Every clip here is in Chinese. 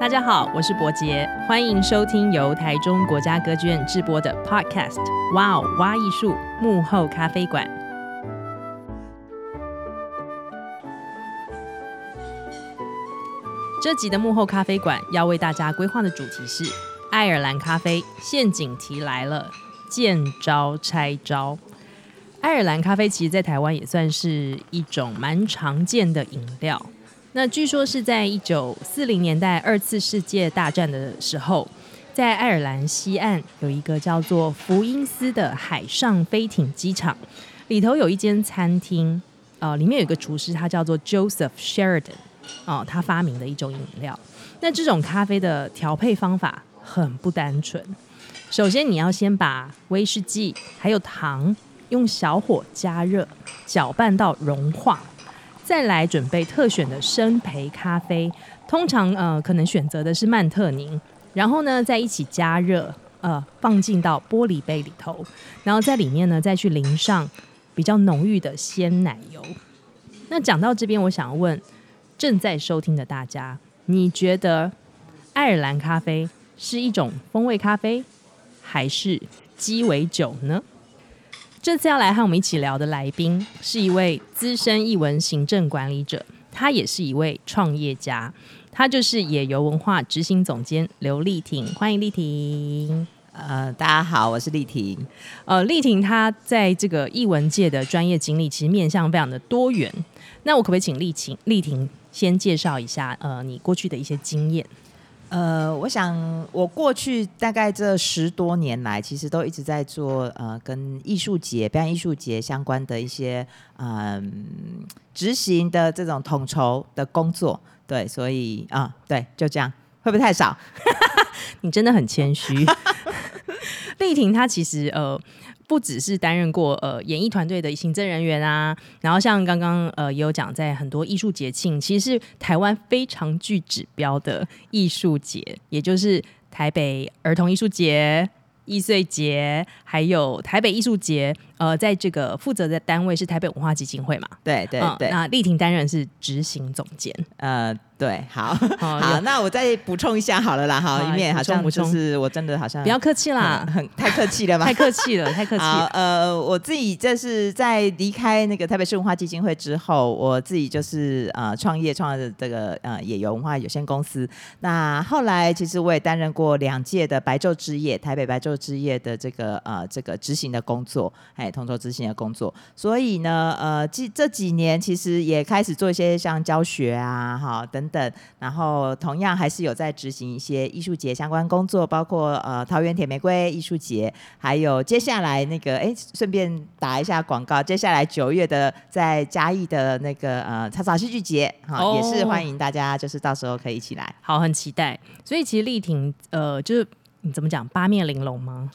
大家好，我是伯杰，欢迎收听由台中国家歌剧院制播的 Podcast《哇哦挖艺术幕后咖啡馆》。这集的幕后咖啡馆要为大家规划的主题是爱尔兰咖啡陷阱题来了，见招拆招。爱尔兰咖啡其实，在台湾也算是一种蛮常见的饮料。那据说是在一九四零年代二次世界大战的时候，在爱尔兰西岸有一个叫做福因斯的海上飞艇机场，里头有一间餐厅，呃，里面有一个厨师，他叫做 Joseph Sheridan，哦，他发明的一种饮料。那这种咖啡的调配方法很不单纯，首先你要先把威士忌还有糖用小火加热，搅拌到融化。再来准备特选的生培咖啡，通常呃可能选择的是曼特宁，然后呢再一起加热，呃放进到玻璃杯里头，然后在里面呢再去淋上比较浓郁的鲜奶油。那讲到这边，我想问正在收听的大家，你觉得爱尔兰咖啡是一种风味咖啡，还是鸡尾酒呢？这次要来和我们一起聊的来宾是一位资深译文行政管理者，他也是一位创业家，他就是野游文化执行总监刘丽婷，欢迎丽婷。呃，大家好，我是丽婷。呃，丽婷她在这个译文界的专业经历其实面向非常的多元，那我可不可以请丽婷丽婷先介绍一下呃你过去的一些经验？呃，我想我过去大概这十多年来，其实都一直在做呃跟艺术节、表演艺术节相关的一些嗯、执行的这种统筹的工作。对，所以啊、对，就这样，会不会太少？你真的很谦虚。丽婷她其实呃。不只是担任过呃演艺团队的行政人员啊，然后像刚刚呃也有讲，在很多艺术节庆，其实是台湾非常具指标的艺术节，也就是台北儿童艺术节、艺穗节，还有台北艺术节。呃，在这个负责的单位是台北文化基金会嘛？对对对。呃、那丽婷担任是执行总监。呃。对，好，好，那我再补充一下好了啦，哈，以免好像就是我真的好像不要客气啦，很 太客气了吧，太客气了，太客气了。呃，我自己这是在离开那个台北市文化基金会之后，我自己就是呃创业创的这个呃野游文化有限公司。那后来其实我也担任过两届的白昼之夜，台北白昼之夜的这个呃这个执行的工作，哎，统筹执行的工作。所以呢，呃，这这几年其实也开始做一些像教学啊，哈等。等，然后同样还是有在执行一些艺术节相关工作，包括呃桃园铁玫瑰艺术节，还有接下来那个哎，顺便打一下广告，接下来九月的在嘉义的那个呃草草戏剧节，哈、哦，也是欢迎大家，就是到时候可以一起来，好，很期待。所以其实丽婷呃，就是你怎么讲八面玲珑吗？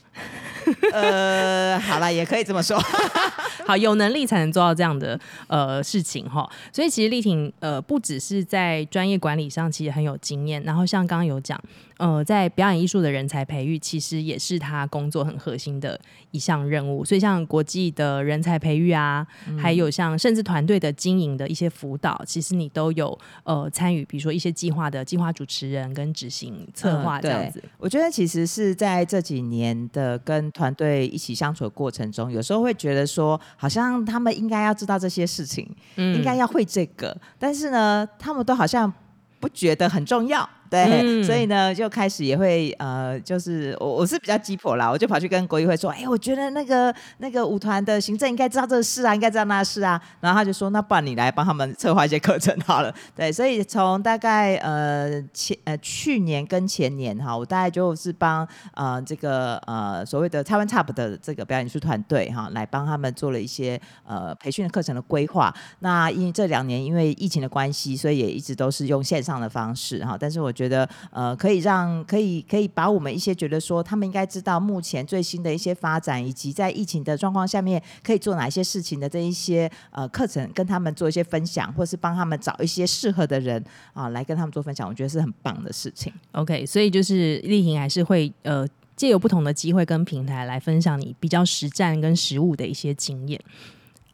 呃，好了，也可以这么说。好，有能力才能做到这样的呃事情哈。所以其实丽婷呃，不只是在专业管理上，其实很有经验。然后像刚刚有讲。呃，在表演艺术的人才培育，其实也是他工作很核心的一项任务。所以，像国际的人才培育啊，嗯、还有像甚至团队的经营的一些辅导，其实你都有呃参与。比如说一些计划的计划主持人跟执行策划这样子。嗯、我觉得其实是在这几年的跟团队一起相处的过程中，有时候会觉得说，好像他们应该要知道这些事情，嗯、应该要会这个，但是呢，他们都好像不觉得很重要。对，嗯、所以呢，就开始也会呃，就是我我是比较鸡婆啦，我就跑去跟国议会说，哎，我觉得那个那个舞团的行政应该知道这个事啊，应该知道那事啊。然后他就说，那不然你来帮他们策划一些课程好了。对，所以从大概呃前呃去年跟前年哈，我大概就是帮呃这个呃所谓的台湾 TOP 的这个表演艺术团队哈，来帮他们做了一些呃培训的课程的规划。那因为这两年因为疫情的关系，所以也一直都是用线上的方式哈，但是我。觉得觉得呃，可以让可以可以把我们一些觉得说他们应该知道目前最新的一些发展，以及在疫情的状况下面可以做哪些事情的这一些呃课程，跟他们做一些分享，或是帮他们找一些适合的人啊来跟他们做分享，我觉得是很棒的事情。OK，所以就是丽婷还是会呃借由不同的机会跟平台来分享你比较实战跟实务的一些经验。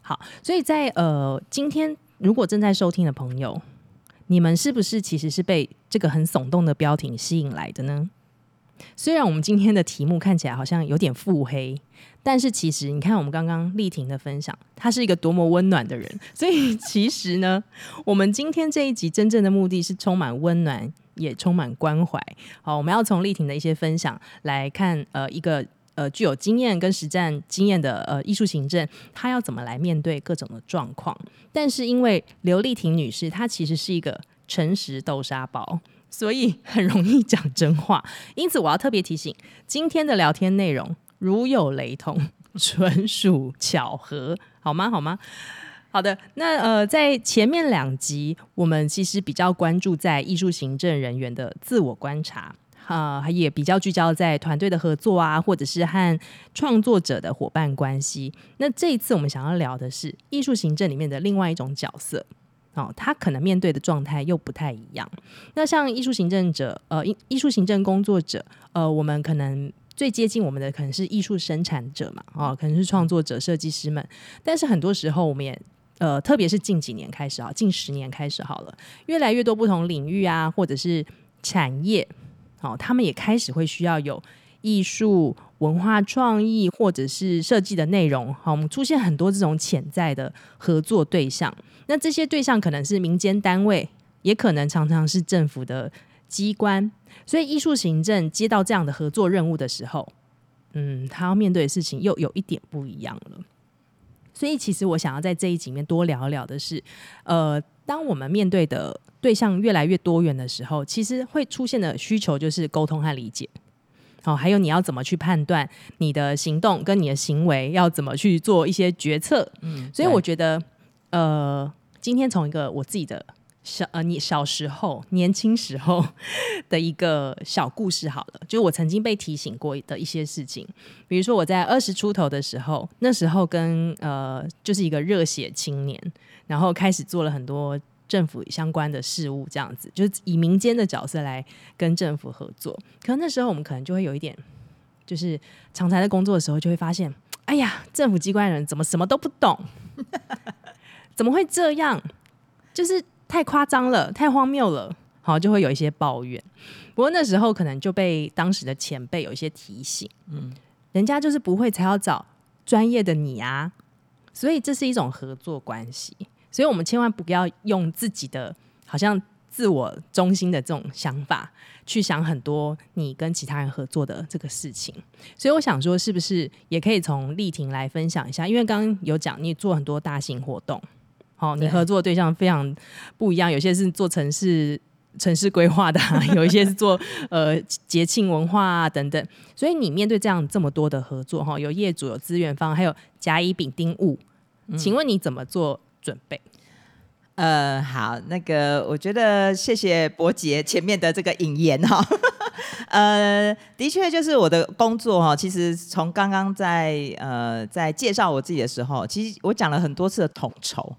好，所以在呃今天如果正在收听的朋友。你们是不是其实是被这个很耸动的标题吸引来的呢？虽然我们今天的题目看起来好像有点腹黑，但是其实你看我们刚刚丽婷的分享，她是一个多么温暖的人。所以其实呢，我们今天这一集真正的目的是充满温暖，也充满关怀。好，我们要从丽婷的一些分享来看，呃，一个呃具有经验跟实战经验的呃艺术行政，她要怎么来面对各种的状况。但是因为刘丽婷女士，她其实是一个诚实豆沙包。所以很容易讲真话，因此我要特别提醒，今天的聊天内容如有雷同，纯属巧合，好吗？好吗？好的，那呃，在前面两集，我们其实比较关注在艺术行政人员的自我观察，啊、呃，也比较聚焦在团队的合作啊，或者是和创作者的伙伴关系。那这一次我们想要聊的是艺术行政里面的另外一种角色。哦，他可能面对的状态又不太一样。那像艺术行政者，呃，艺艺术行政工作者，呃，我们可能最接近我们的可能是艺术生产者嘛，哦，可能是创作者、设计师们。但是很多时候，我们也呃，特别是近几年开始啊，近十年开始好了，越来越多不同领域啊，或者是产业，哦，他们也开始会需要有艺术文化创意或者是设计的内容。好，我们出现很多这种潜在的合作对象。那这些对象可能是民间单位，也可能常常是政府的机关，所以艺术行政接到这样的合作任务的时候，嗯，他要面对的事情又有一点不一样了。所以，其实我想要在这一集里面多聊聊的是，呃，当我们面对的对象越来越多元的时候，其实会出现的需求就是沟通和理解。好，还有你要怎么去判断你的行动跟你的行为，要怎么去做一些决策。嗯，所以我觉得。呃，今天从一个我自己的小呃，你小时候、年轻时候的一个小故事好了，就是我曾经被提醒过的一些事情，比如说我在二十出头的时候，那时候跟呃，就是一个热血青年，然后开始做了很多政府相关的事务，这样子，就是以民间的角色来跟政府合作。可能那时候我们可能就会有一点，就是常常在工作的时候就会发现，哎呀，政府机关人怎么什么都不懂。怎么会这样？就是太夸张了，太荒谬了，好，就会有一些抱怨。不过那时候可能就被当时的前辈有一些提醒，嗯，人家就是不会才要找专业的你啊，所以这是一种合作关系。所以我们千万不要用自己的好像自我中心的这种想法去想很多你跟其他人合作的这个事情。所以我想说，是不是也可以从丽婷来分享一下？因为刚刚有讲你做很多大型活动。哦，你合作的对象非常不一样，有些是做城市城市规划的，啊，有一些是做呃节庆文化啊等等。所以你面对这样这么多的合作，哈，有业主、有资源方，还有甲乙丙丁戊，请问你怎么做准备？呃，好，那个我觉得谢谢伯杰前面的这个引言哈。呃，的确就是我的工作哈。其实从刚刚在呃在介绍我自己的时候，其实我讲了很多次的统筹。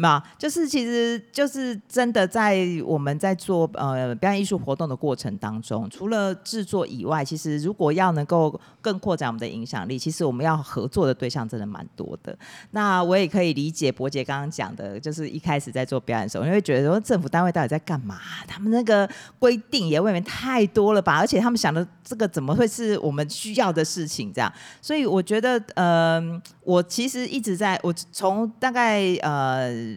嘛？就是其实就是真的在我们在做呃表演艺术活动的过程当中，除了制作以外，其实如果要能够更扩展我们的影响力，其实我们要合作的对象真的蛮多的。那我也可以理解柏杰刚刚讲的，就是一开始在做表演的时候，因为觉得说政府单位到底在干嘛？他们那个规定也未免太多了吧？而且他们想的这个怎么会是我们需要的事情？这样，所以我觉得呃。我其实一直在，我从大概呃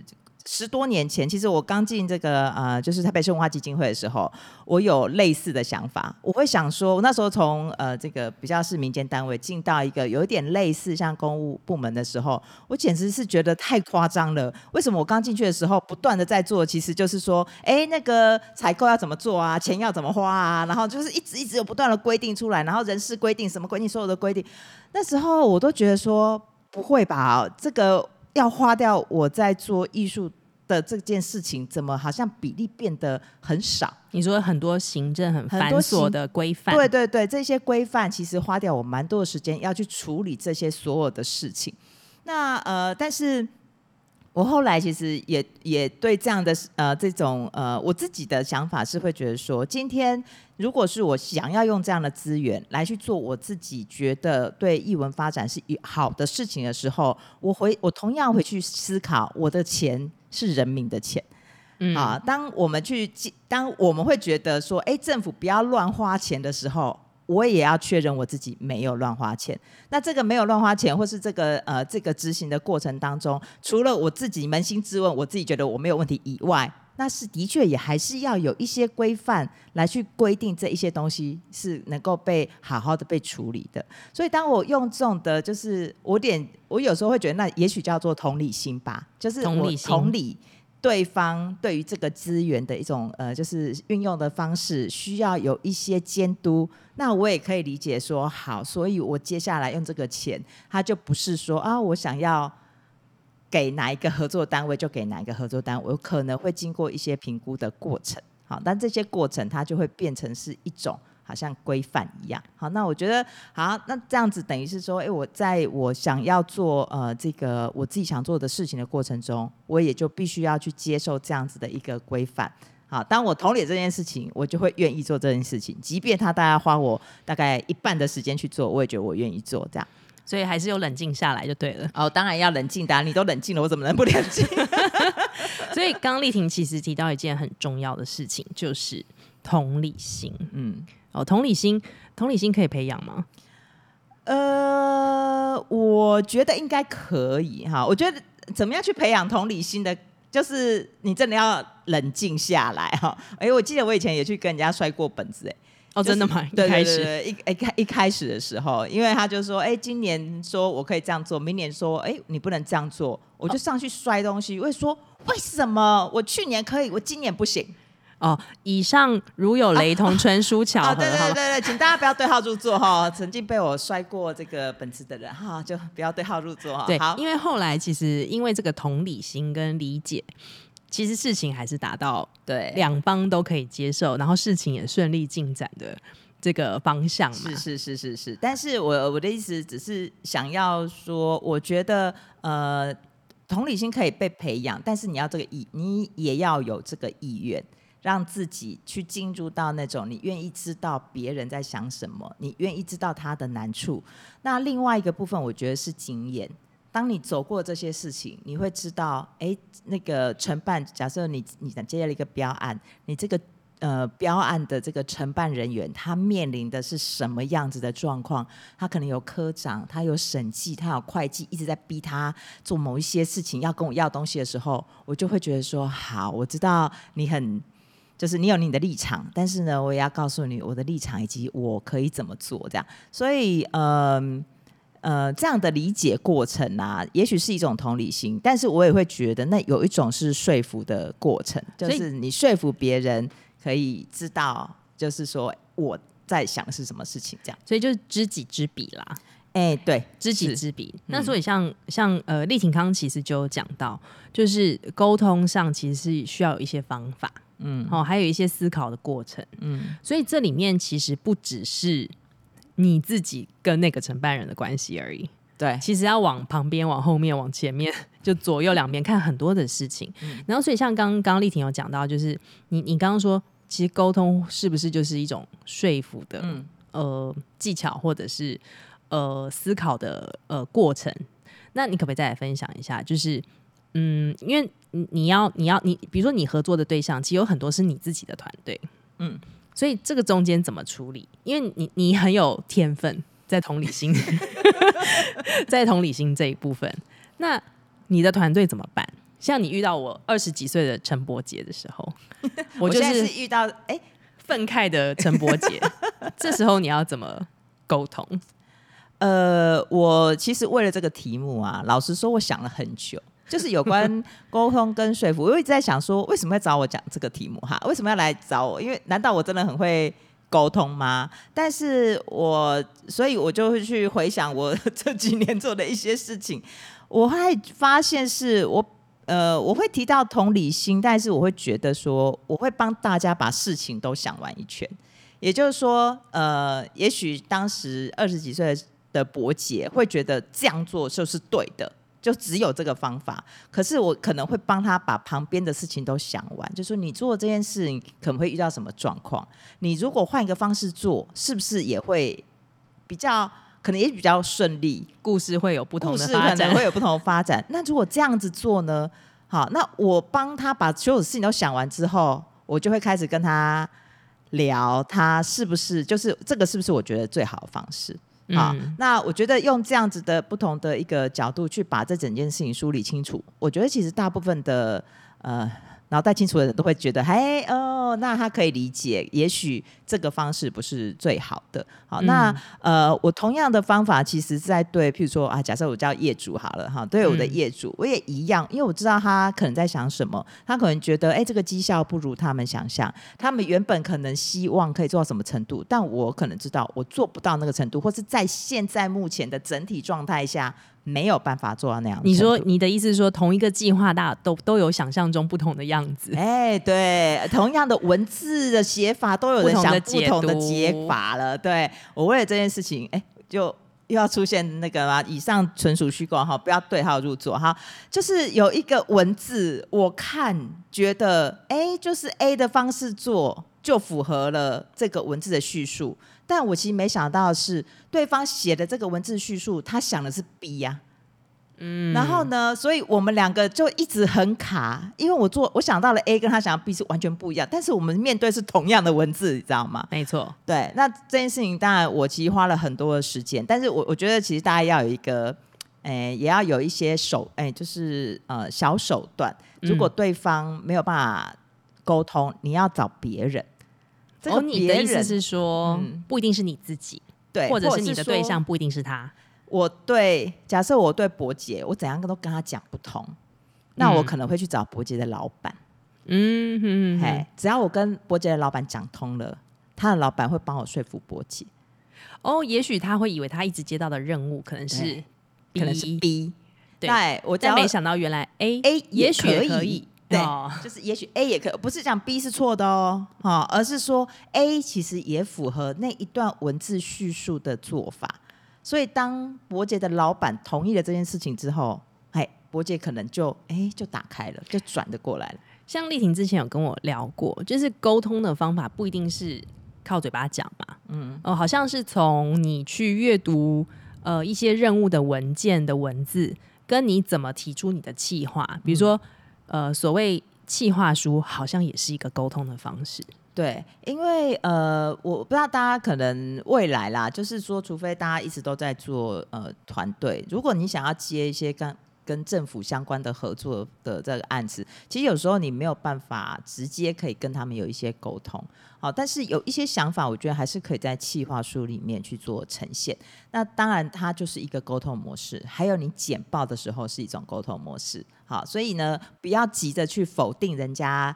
十多年前，其实我刚进这个呃，就是台北市文化基金会的时候，我有类似的想法。我会想说，我那时候从呃这个比较是民间单位进到一个有一点类似像公务部门的时候，我简直是觉得太夸张了。为什么我刚进去的时候不断的在做，其实就是说，哎，那个采购要怎么做啊，钱要怎么花啊，然后就是一直一直有不断的规定出来，然后人事规定什么规定，所有的规定，那时候我都觉得说。不会吧？这个要花掉我在做艺术的这件事情，怎么好像比例变得很少？你说很多行政很繁琐的规范，对对对，这些规范其实花掉我蛮多的时间要去处理这些所有的事情。那呃，但是。我后来其实也也对这样的呃这种呃我自己的想法是会觉得说，今天如果是我想要用这样的资源来去做我自己觉得对艺文发展是好的事情的时候，我回我同样会去思考，我的钱是人民的钱。嗯、啊，当我们去，当我们会觉得说，哎，政府不要乱花钱的时候，我也要确认我自己没有乱花钱。那这个没有乱花钱，或是这个呃这个执行的过程当中，除了我自己扪心自问，我自己觉得我没有问题以外。那是的确也还是要有一些规范来去规定这一些东西是能够被好好的被处理的。所以当我用这种的，就是我点我有时候会觉得，那也许叫做同理心吧，就是我同理，同理对方对于这个资源的一种呃，就是运用的方式需要有一些监督。那我也可以理解说，好，所以我接下来用这个钱，他就不是说啊，我想要。给哪一个合作单位就给哪一个合作单位，我可能会经过一些评估的过程，好，但这些过程它就会变成是一种好像规范一样，好，那我觉得好，那这样子等于是说，哎，我在我想要做呃这个我自己想做的事情的过程中，我也就必须要去接受这样子的一个规范，好，当我同理这件事情，我就会愿意做这件事情，即便他大概花我大概一半的时间去做，我也觉得我愿意做这样。所以还是有冷静下来就对了。哦，当然要冷静的啊，你都冷静了，我怎么能不冷静？所以刚丽婷其实提到一件很重要的事情，就是同理心。嗯，哦，同理心，同理心可以培养吗？呃，我觉得应该可以哈。我觉得怎么样去培养同理心的，就是你真的要冷静下来哈。哎，我记得我以前也去跟人家摔过本子哎。哦，真的吗？对对对，一一开一开始的时候，因为他就说，哎，今年说我可以这样做，明年说，哎，你不能这样做，我就上去摔东西。我会说，为什么我去年可以，我今年不行？哦，以上如有雷同，纯属巧合。啊、对对对对，请大家不要对号入座哈。曾经被我摔过这个本子的人哈，就不要对号入座哈。对，好，因为后来其实因为这个同理心跟理解。其实事情还是达到对两方都可以接受，然后事情也顺利进展的这个方向嘛。是是是是是。但是我我的意思只是想要说，我觉得呃，同理心可以被培养，但是你要这个意，你也要有这个意愿，让自己去进入到那种你愿意知道别人在想什么，你愿意知道他的难处。那另外一个部分，我觉得是经验。当你走过这些事情，你会知道，哎，那个承办，假设你你接了一个标案，你这个呃标案的这个承办人员，他面临的是什么样子的状况？他可能有科长，他有审计，他有会计，一直在逼他做某一些事情，要跟我要东西的时候，我就会觉得说，好，我知道你很，就是你有你的立场，但是呢，我也要告诉你我的立场以及我可以怎么做，这样，所以，嗯、呃。呃，这样的理解过程啊，也许是一种同理心，但是我也会觉得那有一种是说服的过程，就是你说服别人可以知道，就是说我在想是什么事情，这样，所以就是知己知彼啦。哎，对，知己知彼。那所以像像呃，丽婷刚刚其实就有讲到，就是沟通上其实是需要有一些方法，嗯，哦，还有一些思考的过程，嗯，所以这里面其实不只是。你自己跟那个承办人的关系而已，对，其实要往旁边、往后面、往前面，就左右两边看很多的事情。嗯、然后，所以像刚刚丽婷有讲到，就是你你刚刚说，其实沟通是不是就是一种说服的、嗯、呃技巧，或者是呃思考的呃过程？那你可不可以再来分享一下？就是嗯，因为你你要你要你，比如说你合作的对象，其实有很多是你自己的团队，嗯。所以这个中间怎么处理？因为你你很有天分在同理心，在同理心这一部分，那你的团队怎么办？像你遇到我二十几岁的陈伯杰的时候，我就是遇到哎愤慨的陈伯杰，这时候你要怎么沟通？呃，我其实为了这个题目啊，老实说，我想了很久。就是有关沟通跟说服，我一直在想说，为什么要找我讲这个题目哈？为什么要来找我？因为难道我真的很会沟通吗？但是我所以，我就会去回想我 这几年做的一些事情，我会发现是我呃，我会提到同理心，但是我会觉得说，我会帮大家把事情都想完一圈。也就是说，呃，也许当时二十几岁的伯杰会觉得这样做就是对的。就只有这个方法，可是我可能会帮他把旁边的事情都想完，就说你做这件事你可能会遇到什么状况，你如果换一个方式做，是不是也会比较可能也比较顺利？故事会有不同的发展，故事可能会有不同的发展。那如果这样子做呢？好，那我帮他把所有事情都想完之后，我就会开始跟他聊，他是不是就是这个是不是我觉得最好的方式？好，嗯、那我觉得用这样子的不同的一个角度去把这整件事情梳理清楚，我觉得其实大部分的呃。脑袋清楚的人都会觉得，嘿哦，那他可以理解，也许这个方式不是最好的。好，嗯、那呃，我同样的方法，其实在对，譬如说啊，假设我叫业主好了哈，对我的业主，嗯、我也一样，因为我知道他可能在想什么，他可能觉得，哎，这个绩效不如他们想象，他们原本可能希望可以做到什么程度，但我可能知道我做不到那个程度，或是在现在目前的整体状态下。没有办法做到那样。你说你的意思是说，同一个计划，大家都都有想象中不同的样子。哎，对，同样的文字的写法，都有人想不同的解法了。对，我为了这件事情，哎，就又要出现那个吗？以上纯属虚构哈，不要对号入座哈。就是有一个文字，我看觉得，哎，就是 A 的方式做，就符合了这个文字的叙述。但我其实没想到的是，对方写的这个文字叙述，他想的是 B 呀、啊，嗯，然后呢，所以我们两个就一直很卡，因为我做我想到了 A，跟他想到 B 是完全不一样，但是我们面对是同样的文字，你知道吗？没错，对。那这件事情当然我其实花了很多的时间，但是我我觉得其实大家要有一个，诶，也要有一些手，诶，就是呃小手段。如果对方没有办法沟通，你要找别人。哦，你的意思是说，嗯、不一定是你自己，对，或者是你的对象不一定是他。我对，假设我对伯杰，我怎样都跟他讲不通，嗯、那我可能会去找伯杰的老板。嗯哼，哼，嘿，只要我跟伯杰的老板讲通了，他的老板会帮我说服伯杰。哦，也许他会以为他一直接到的任务可能是 B，可能是 B，对，我但没想到原来 A A 也许可以。对，哦、就是也许 A 也可以，不是讲 B 是错的哦，哈，而是说 A 其实也符合那一段文字叙述的做法。所以当伯杰的老板同意了这件事情之后，哎，伯杰可能就哎就打开了，就转的过来了。像丽婷之前有跟我聊过，就是沟通的方法不一定是靠嘴巴讲嘛，嗯，哦，好像是从你去阅读呃一些任务的文件的文字，跟你怎么提出你的计划，比如说。嗯呃，所谓企划书好像也是一个沟通的方式。对，因为呃，我不知道大家可能未来啦，就是说，除非大家一直都在做呃团队，如果你想要接一些刚跟政府相关的合作的这个案子，其实有时候你没有办法直接可以跟他们有一些沟通。好，但是有一些想法，我觉得还是可以在企划书里面去做呈现。那当然，它就是一个沟通模式。还有你简报的时候是一种沟通模式。好，所以呢，不要急着去否定人家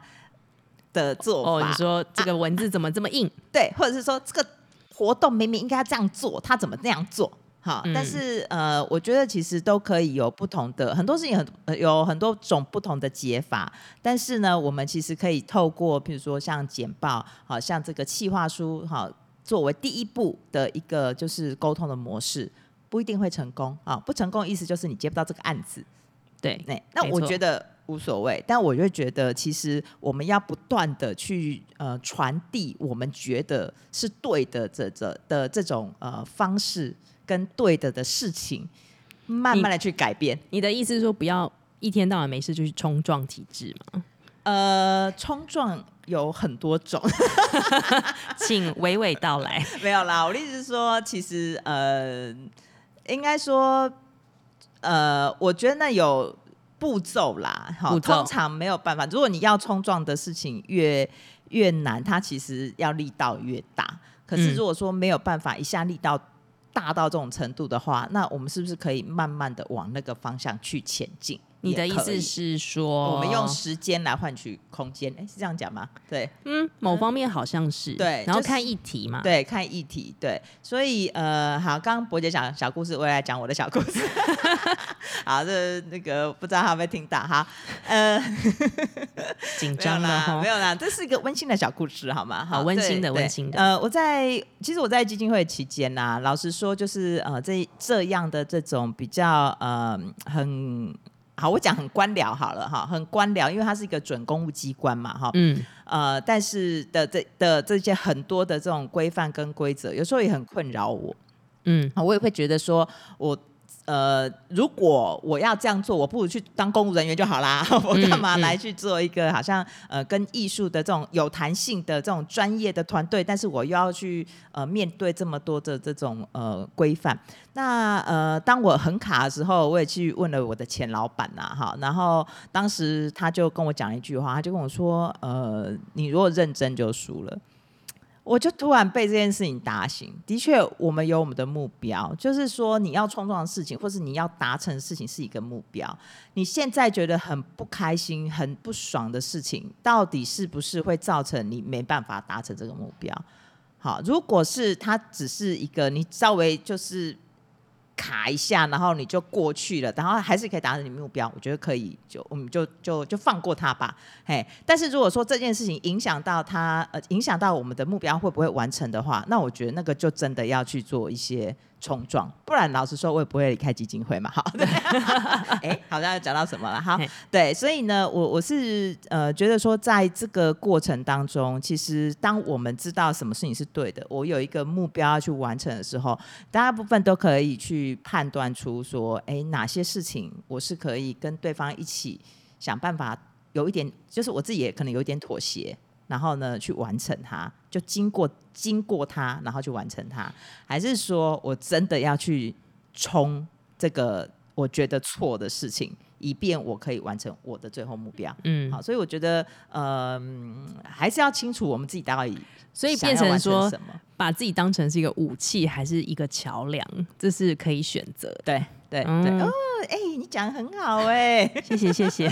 的做法。哦，你说这个文字怎么这么硬？啊，对，或者是说这个活动明明应该要这样做，他怎么那样做？好，但是呃，我觉得其实都可以有不同的很多事情很，很有很多种不同的解法。但是呢，我们其实可以透过，譬如说像简报，好像这个企划书，好，作为第一步的一个就是沟通的模式，不一定会成功啊。不成功的意思就是你接不到这个案子。对，那那我觉得无所谓，但我就觉得其实我们要不断的去呃传递我们觉得是对的这这的这种呃方式。跟对的的事情，慢慢的去改变。你，你的意思是说，不要一天到晚没事就去冲撞体制吗？呃，冲撞有很多种 请娓娓道来。没有啦，我的意思是说，其实呃，应该说，呃，我觉得那有步骤啦。好，通常没有办法。如果你要冲撞的事情越越难，它其实要力道越大。可是如果说没有办法一下力道。大到这种程度的话，那我们是不是可以慢慢的往那个方向去前进？你的意思是说，我们用时间来换取空间？哎，是这样讲吗？对，嗯，某方面好像是对，然后看议题嘛，对，看议题，对，所以呃，好，刚刚伯姐讲小故事，我也来讲我的小故事。好，这那个不知道他会不会听到哈？呃，紧张啦，没有啦，这是一个温馨的小故事，好吗？好，温馨的，温馨的。呃，我在其实我在基金会期间呐、啊，老实说，就是呃，这这样的这种比较呃很。好，我讲很官僚好了哈，很官僚，因为它是一个准公务机关嘛哈。嗯。呃，但是的这的这些很多的这种规范跟规则，有时候也很困扰我。嗯。我也会觉得说，我呃，如果我要这样做，我不如去当公务人员就好啦。我干嘛来去做一个好像呃跟艺术的这种有弹性的这种专业的团队？但是我又要去呃面对这么多的这种呃规范。那呃，当我很卡的时候，我也去问了我的前老板呐，哈，然后当时他就跟我讲一句话，他就跟我说，呃，你如果认真就输了。我就突然被这件事情打醒。的确，我们有我们的目标，就是说你要创造的事情，或是你要达成的事情是一个目标。你现在觉得很不开心、很不爽的事情，到底是不是会造成你没办法达成这个目标？好，如果是它只是一个你稍微就是。卡一下，然后你就过去了，然后还是可以达成你目标，我觉得可以，就我们就就就放过他吧，嘿。但是如果说这件事情影响到他，呃，影响到我们的目标会不会完成的话，那我觉得那个就真的要去做一些。冲撞，不然老实说，我也不会离开基金会嘛。好，哎、欸，好像要讲到什么了？哈，对，所以呢，我我是呃觉得说，在这个过程当中，其实当我们知道什么事情是对的，我有一个目标要去完成的时候，大部分都可以去判断出说，哎、欸，哪些事情我是可以跟对方一起想办法，有一点，就是我自己也可能有一点妥协。然后呢，去完成它，就经过经过它，然后去完成它，还是说我真的要去冲这个我觉得错的事情，以便我可以完成我的最后目标？嗯，好，所以我觉得，嗯、呃，还是要清楚我们自己到底，所以变成说，把自己当成是一个武器，还是一个桥梁，这是可以选择。对。对、嗯、对哦，哎、欸，你讲得很好哎，谢 谢谢谢。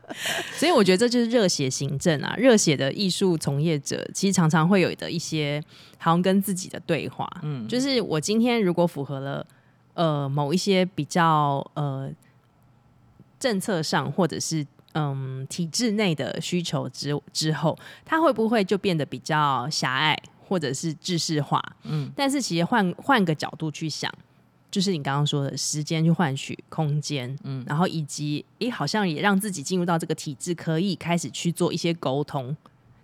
所以我觉得这就是热血行政啊，热血的艺术从业者其实常常会有的一些好像跟自己的对话。嗯，就是我今天如果符合了呃某一些比较呃政策上或者是嗯体制内的需求之之后，它会不会就变得比较狭隘或者是制式化？嗯，但是其实换换个角度去想。就是你刚刚说的时间去换取空间，嗯，然后以及诶，好像也让自己进入到这个体制，可以开始去做一些沟通，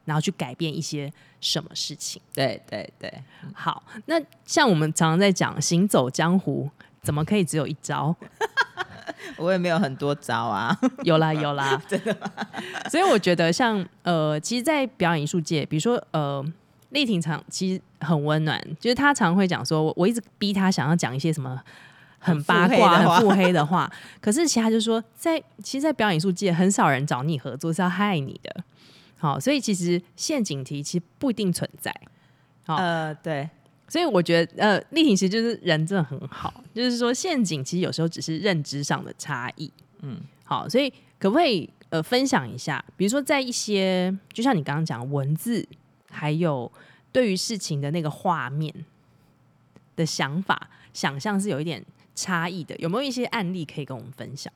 然后去改变一些什么事情。对对对，好。那像我们常常在讲行走江湖，怎么可以只有一招？我也没有很多招啊，有啦有啦，真的吗？所以我觉得像呃，其实，在表演艺术界，比如说呃。丽婷常其实很温暖，就是他常会讲说，我我一直逼他想要讲一些什么很八卦、很腹黑的话，可是其他就说，在其实，在表演艺术界，很少人找你合作是要害你的。好，所以其实陷阱题其实不一定存在。好，呃，对，所以我觉得，呃，丽婷其实就是人真的很好，就是说陷阱其实有时候只是认知上的差异。嗯，好，所以可不可以呃分享一下，比如说在一些，就像你刚刚讲文字。还有对于事情的那个画面的想法、想象是有一点差异的，有没有一些案例可以跟我们分享？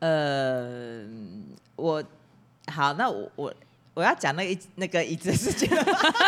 呃，我好，那我我我要讲那个那个椅子的事情。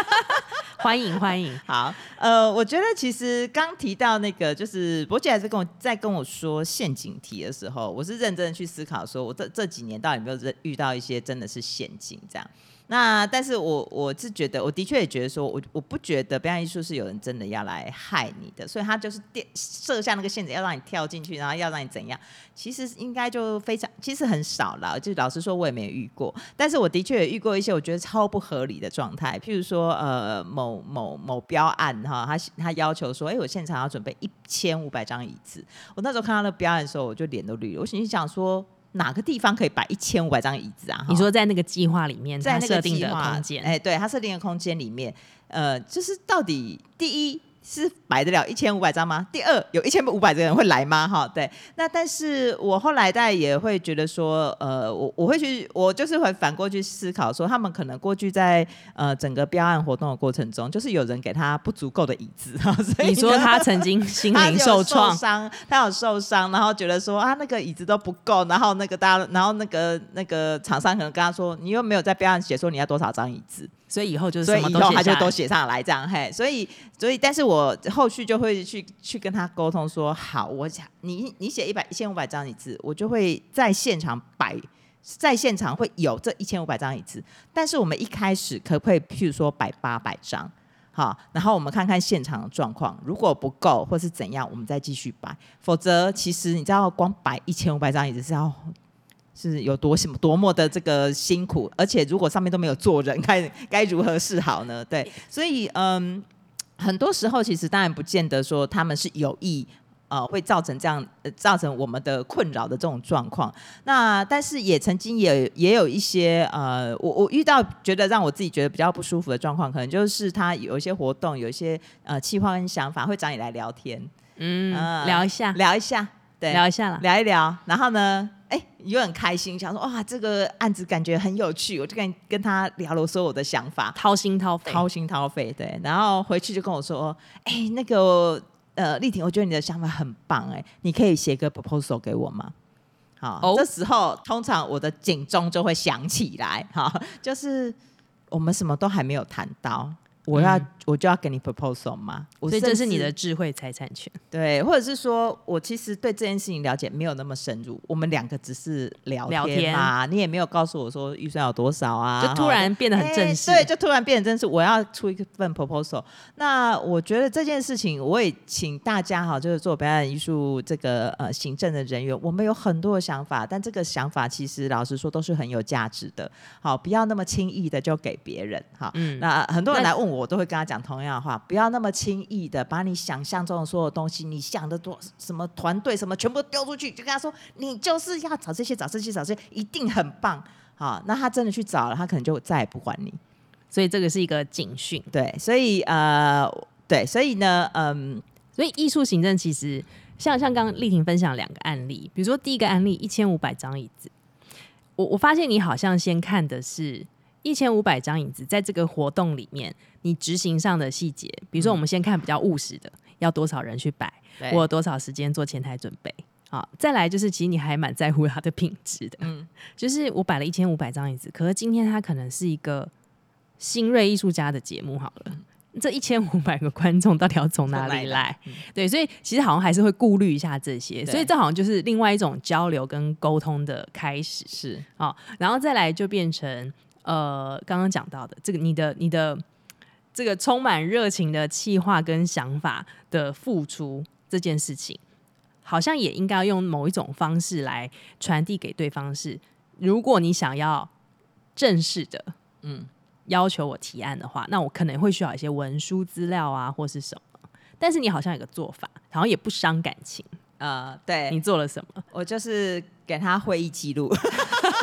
欢迎欢迎，好，呃，我觉得其实刚提到那个，就是博姐还是跟我在跟我说陷阱题的时候，我是认真的去思考，说我这这几年到底有没有遇到一些真的是陷阱这样。那但是我我是觉得，我的确也觉得说，我我不觉得表演艺术是有人真的要来害你的，所以他就是电设下那个陷阱，要让你跳进去，然后要让你怎样？其实应该就非常，其实很少了。就老实说，我也没遇过。但是我的确也遇过一些我觉得超不合理的状态，譬如说，呃，某某某标案哈，他他要求说，哎、我现场要准备一千五百张椅子。我那时候看到那标案的时候，我就脸都绿了。我心里想说。哪个地方可以摆一千五百张椅子啊？你说在那个计划里面，在那个设定的空间，哎，对，它设定的空间里面，呃，就是到底第一。是摆得了一千五百张吗？第二，有一千五百个人会来吗？哈，对。那但是我后来大家也会觉得说，呃，我我会去，我就是会反过去思考说，他们可能过去在呃整个标案活动的过程中，就是有人给他不足够的椅子，所以你说他曾经心灵 受创，伤，他有受伤，然后觉得说啊那个椅子都不够，然后那个大家，然后那个那个厂商可能跟他说，你又没有在标案写说你要多少张椅子。所以以后就是，所以以后他就都写上来这样嘿，所以所以但是我后续就会去去跟他沟通说，好，我想你你写一百一千五百张椅子，我就会在现场摆，在现场会有这一千五百张椅子，但是我们一开始可不可以譬如说摆八百张？好，然后我们看看现场的状况，如果不够或是怎样，我们再继续摆。否则，其实你知道，光摆一千五百张椅子是要是有多什么多么的这个辛苦，而且如果上面都没有坐人，该该如何是好呢？对，所以嗯，很多时候其实当然不见得说他们是有意。呃，会造成这样，呃，造成我们的困扰的这种状况。那但是也曾经也也有一些呃，我我遇到觉得让我自己觉得比较不舒服的状况，可能就是他有一些活动，有一些呃计划跟想法，会找你来聊天，嗯，呃、聊一下，聊一下，对，聊一下了，聊一聊。然后呢，哎，又很开心，想说哇，这个案子感觉很有趣，我就跟跟他聊了所有的想法，掏心掏肺，掏心掏肺，对。然后回去就跟我说，哎，那个。呃，丽婷，我觉得你的想法很棒，哎，你可以写个 proposal 给我吗？好，oh. 这时候通常我的警钟就会响起来，哈，就是我们什么都还没有谈到。我要、嗯、我就要给你 proposal 吗？所以这是你的智慧财产权。对，或者是说我其实对这件事情了解没有那么深入，我们两个只是聊天嘛，天你也没有告诉我说预算有多少啊，就突然变得很正式。对，就突然变得正式。我要出一份 proposal。那我觉得这件事情，我也请大家哈，就是做表演艺术这个呃行政的人员，我们有很多的想法，但这个想法其实老实说都是很有价值的。好，不要那么轻易的就给别人。哈，嗯，那很多人来问我。我都会跟他讲同样的话，不要那么轻易的把你想象中的所有东西，你想的多什么团队什么全部丢出去，就跟他说你就是要找这些找这些找这些，一定很棒。好，那他真的去找了，他可能就再也不管你。所以这个是一个警讯。对，所以呃，对，所以呢，嗯，所以艺术行政其实像像刚刚丽婷分享两个案例，比如说第一个案例一千五百张椅子，我我发现你好像先看的是。一千五百张椅子，在这个活动里面，你执行上的细节，比如说，我们先看比较务实的，嗯、要多少人去摆，我有多少时间做前台准备，好，再来就是，其实你还蛮在乎它的品质的，嗯，就是我摆了一千五百张椅子，可是今天它可能是一个新锐艺术家的节目，好了，嗯、这一千五百个观众到底要从哪里来？嗯、对，所以其实好像还是会顾虑一下这些，所以这好像就是另外一种交流跟沟通的开始，是，好，然后再来就变成。呃，刚刚讲到的这个，你的你的这个充满热情的气划跟想法的付出这件事情，好像也应该用某一种方式来传递给对方是。是如果你想要正式的，嗯，要求我提案的话，那我可能会需要一些文书资料啊，或是什么。但是你好像有个做法，好像也不伤感情。呃，对，你做了什么？我就是给他会议记录。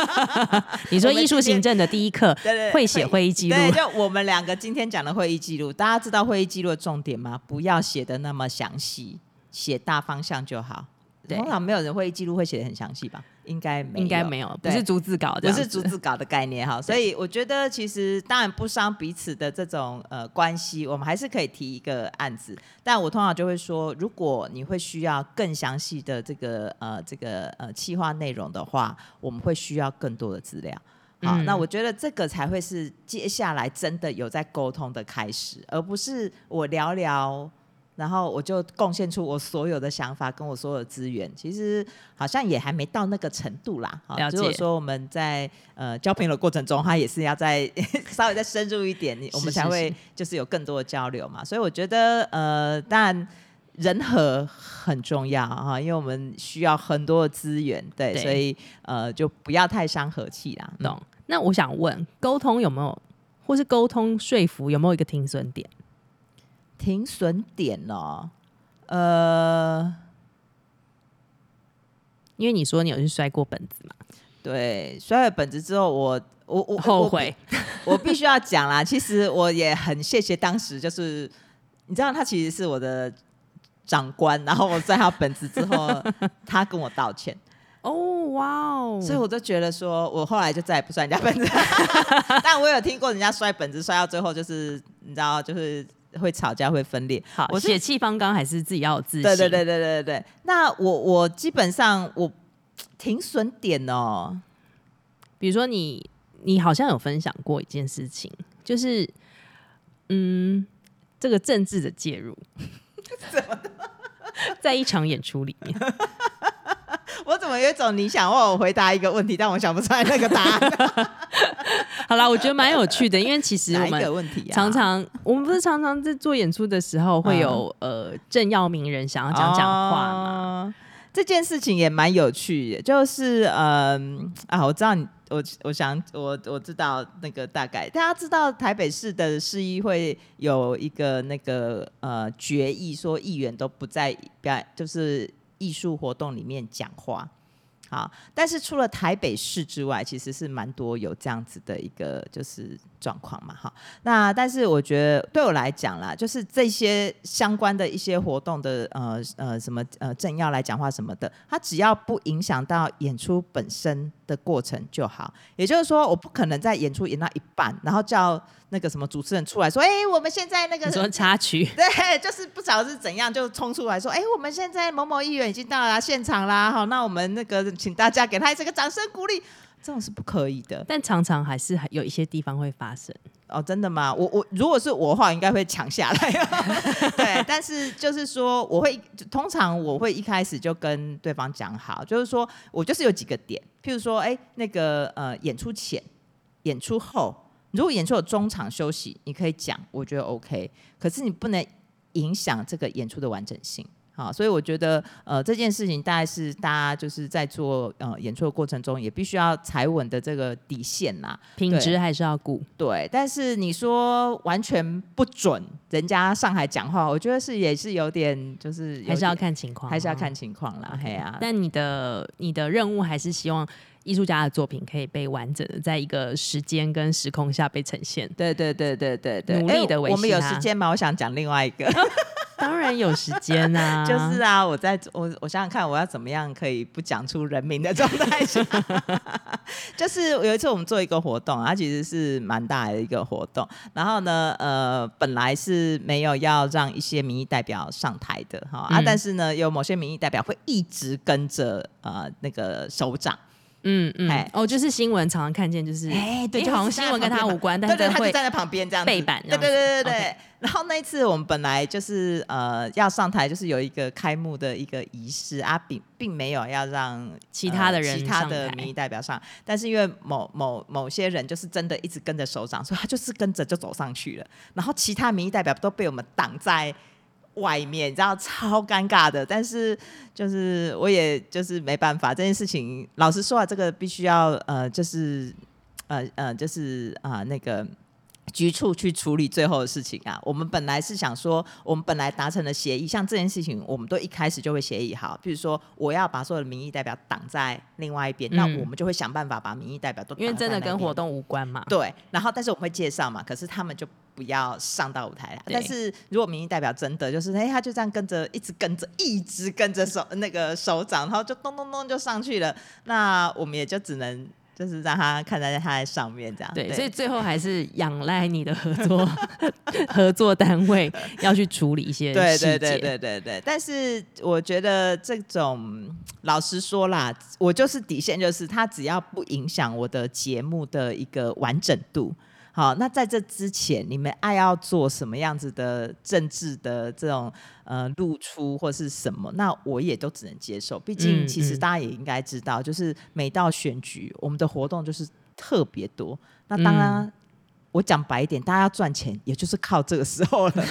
你说艺术行政的第一课，对对，会写会议记录。对，就我们两个今天讲的会议记录，大家知道会议记录的重点吗？不要写的那么详细，写大方向就好。对通常没有人会议记录会写的很详细吧？应该没有，应该没有，不是逐字稿，不是逐字稿的概念哈。所以我觉得其实当然不伤彼此的这种呃关系，我们还是可以提一个案子。但我通常就会说，如果你会需要更详细的这个呃这个呃企划内容的话，我们会需要更多的资料。好，嗯、那我觉得这个才会是接下来真的有在沟通的开始，而不是我聊聊。然后我就贡献出我所有的想法跟我所有的资源，其实好像也还没到那个程度啦。了解。如果说我们在呃交朋友的过程中，他也是要再 稍微再深入一点，我们才会就是有更多的交流嘛。所以我觉得呃，当然人和很重要哈，因为我们需要很多的资源，对，对所以呃就不要太伤和气啦。懂？那我想问，沟通有没有，或是沟通说服有没有一个停损点？停损点哦，呃，因为你说你有去摔过本子嘛？对，摔了本子之后我，我我我后悔，我，我必须要讲啦。其实我也很谢谢当时，就是你知道他其实是我的长官，然后我摔他本子之后，他跟我道歉。哦，哇哦！所以我就觉得说，我后来就再也不摔人家本子。但我有听过人家摔本子摔到最后，就是你知道，就是。会吵架，会分裂。好，我血气方刚，还是自己要有自信。对对对对对对。那我我基本上我停损点哦，比如说你你好像有分享过一件事情，就是嗯，这个政治的介入，怎么？在一场演出里面，我怎么有一种你想问我回答一个问题，但我想不出来那个答案。好啦，我觉得蛮有趣的，因为其实我们常常，啊、我们不是常常在做演出的时候会有、嗯、呃政要名人想要讲讲话吗？哦、这件事情也蛮有趣的，就是嗯啊，我知道你，我我想我我知道那个大概，大家知道台北市的市议会有一个那个呃决议，说议员都不在表演，就是艺术活动里面讲话。好，但是除了台北市之外，其实是蛮多有这样子的一个就是状况嘛。哈，那但是我觉得对我来讲啦，就是这些相关的一些活动的呃呃什么呃政要来讲话什么的，他只要不影响到演出本身的过程就好。也就是说，我不可能在演出演到一半，然后叫。那个什么主持人出来说：“哎、欸，我们现在那个什么插曲，对，就是不知道是怎样就冲出来说：哎、欸，我们现在某某议员已经到了现场啦，好，那我们那个请大家给他这个掌声鼓励，这种是不可以的。但常常还是有一些地方会发生哦，真的吗？我我如果是我的话，应该会抢下来。对，但是就是说，我会通常我会一开始就跟对方讲好，就是说我就是有几个点，譬如说，哎、欸，那个呃，演出前、演出后。”如果演出有中场休息，你可以讲，我觉得 OK。可是你不能影响这个演出的完整性，好，所以我觉得呃这件事情大概是大家就是在做呃演出的过程中，也必须要踩稳的这个底线呐，品质还是要顾。对，但是你说完全不准人家上海讲话，我觉得是也是有点就是还是要看情况，还是要看情况啦。嘿啊，但你的你的任务还是希望。艺术家的作品可以被完整的在一个时间跟时空下被呈现。对对对对对对，努力的维持、欸、我们有时间吗？我想讲另外一个。当然有时间啊，就是啊，我在我我想想看，我要怎么样可以不讲出人名的状态下。就是有一次我们做一个活动，它其实是蛮大的一个活动。然后呢，呃，本来是没有要让一些民意代表上台的哈、嗯、啊，但是呢，有某些民意代表会一直跟着呃那个首长。嗯嗯，哎哦，就是新闻常常看见，就是哎，对，就好像新闻跟他无关，但是他就站在旁边这样背板，对对对对对。然后那一次我们本来就是呃要上台，就是有一个开幕的一个仪式啊，并并没有要让其他的人、其他的民意代表上，但是因为某某某些人就是真的一直跟着首长，所以他就是跟着就走上去了，然后其他民意代表都被我们挡在。外面，你知道超尴尬的，但是就是我也就是没办法，这件事情老实说啊，这个必须要呃，就是呃呃，就是啊、那个。局处去处理最后的事情啊！我们本来是想说，我们本来达成了协议，像这件事情，我们都一开始就会协议好。比如说，我要把所有的民意代表挡在另外一边，嗯，那我们就会想办法把民意代表都在。因为真的跟活动无关嘛。对，然后但是我们会介绍嘛，可是他们就不要上到舞台来。但是如果民意代表真的就是，哎，他就这样跟着，一直跟着，一直跟着手那个手掌，然后就咚咚咚就上去了，那我们也就只能。就是让他看在他在上面这样，对，所以最后还是仰赖你的合作 合作单位要去处理一些对对对对对对。但是我觉得这种老实说啦，我就是底线，就是他只要不影响我的节目的一个完整度。好，那在这之前，你们爱要做什么样子的政治的这种呃露出或是什么，那我也都只能接受。毕竟，其实大家也应该知道，嗯嗯，就是每到选举，我们的活动就是特别多。那当然。嗯我讲白一点，大家要赚钱，也就是靠这个时候了。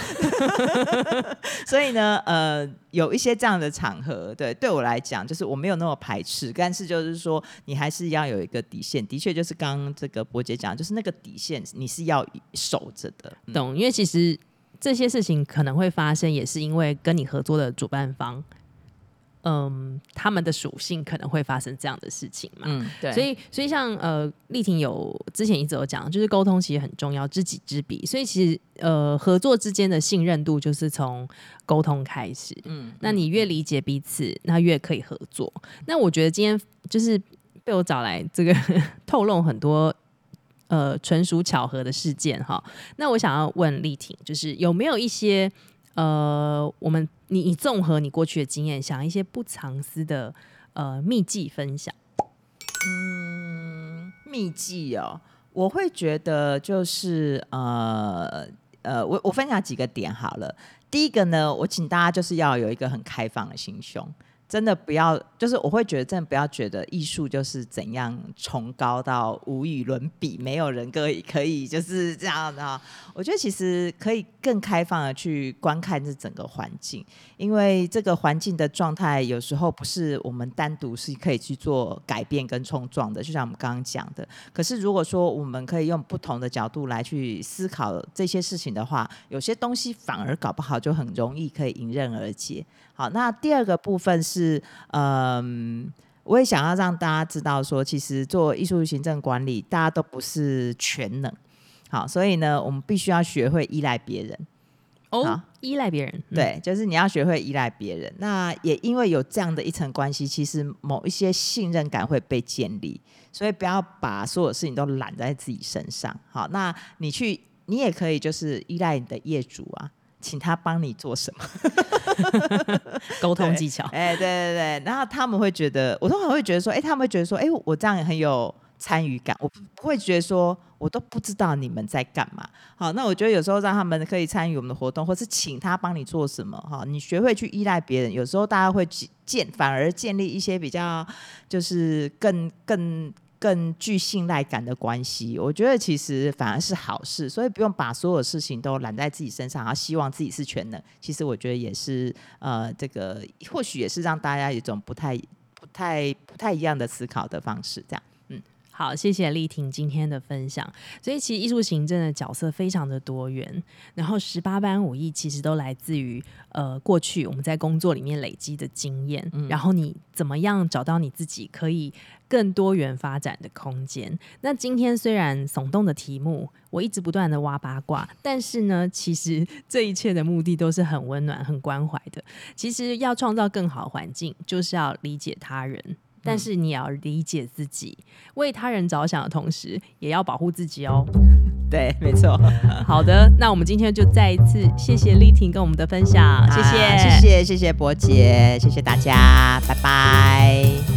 所以呢，呃，有一些这样的场合，对对我来讲，就是我没有那么排斥，但是就是说，你还是要有一个底线。的确，就是刚刚这个伯姐讲，就是那个底线，你是要守着的。懂？因为其实这些事情可能会发生，也是因为跟你合作的主办方。嗯，他们的属性可能会发生这样的事情嘛？嗯，对。所以，所以像呃，丽婷有之前一直有讲，就是沟通其实很重要，知己知彼。所以其实呃，合作之间的信任度就是从沟通开始。嗯，那你越理解彼此，那越可以合作。那我觉得今天就是被我找来这个 透露很多呃纯属巧合的事件哈。那我想要问丽婷，就是有没有一些？呃，我们你你综合你过去的经验，想一些不藏私的呃秘技分享。嗯，秘技哦，我会觉得就是呃呃，我我分享几个点好了。第一个呢，我请大家就是要有一个很开放的心胸。真的不要，就是我会觉得，真的不要觉得艺术就是怎样崇高到无与伦比，没有人可以可以就是这样的。我觉得其实可以更开放的去观看这整个环境，因为这个环境的状态有时候不是我们单独是可以去做改变跟冲撞的，就像我们刚刚讲的。可是如果说我们可以用不同的角度来去思考这些事情的话，有些东西反而搞不好就很容易可以迎刃而解。好，那第二个部分是，嗯，我也想要让大家知道说，其实做艺术行政管理，大家都不是全能。好，所以呢，我们必须要学会依赖别人。哦，依赖别人，嗯、对，就是你要学会依赖别人。那也因为有这样的一层关系，其实某一些信任感会被建立，所以不要把所有事情都揽在自己身上。好，那你去，你也可以就是依赖你的业主啊。请他帮你做什么？沟通技巧。哎，对对对，然后他们会觉得，我通常会觉得说，哎，他们会觉得说，哎，我这样很有参与感，我不会觉得说我都不知道你们在干嘛。好，那我觉得有时候让他们可以参与我们的活动，或是请他帮你做什么，哈，你学会去依赖别人，有时候大家会建，反而建立一些比较，就是更更。更具信赖感的关系，我觉得其实反而是好事，所以不用把所有事情都揽在自己身上，然后希望自己是全能。其实我觉得也是，呃，这个或许也是让大家一种不太、不太、不太一样的思考的方式，这样。好，谢谢丽婷今天的分享。所以其实艺术行政的角色非常的多元，然后十八般武艺其实都来自于呃过去我们在工作里面累积的经验，嗯、然后你怎么样找到你自己可以更多元发展的空间。那今天虽然耸动的题目，我一直不断的挖八卦，但是呢，其实 这一切的目的都是很温暖、很关怀的。其实要创造更好环境，就是要理解他人。但是你要理解自己，为他人着想的同时，也要保护自己哦。对，没错。好的，那我们今天就再一次谢谢丽婷跟我们的分享，谢谢，谢谢，谢谢伯杰，谢谢大家，拜拜。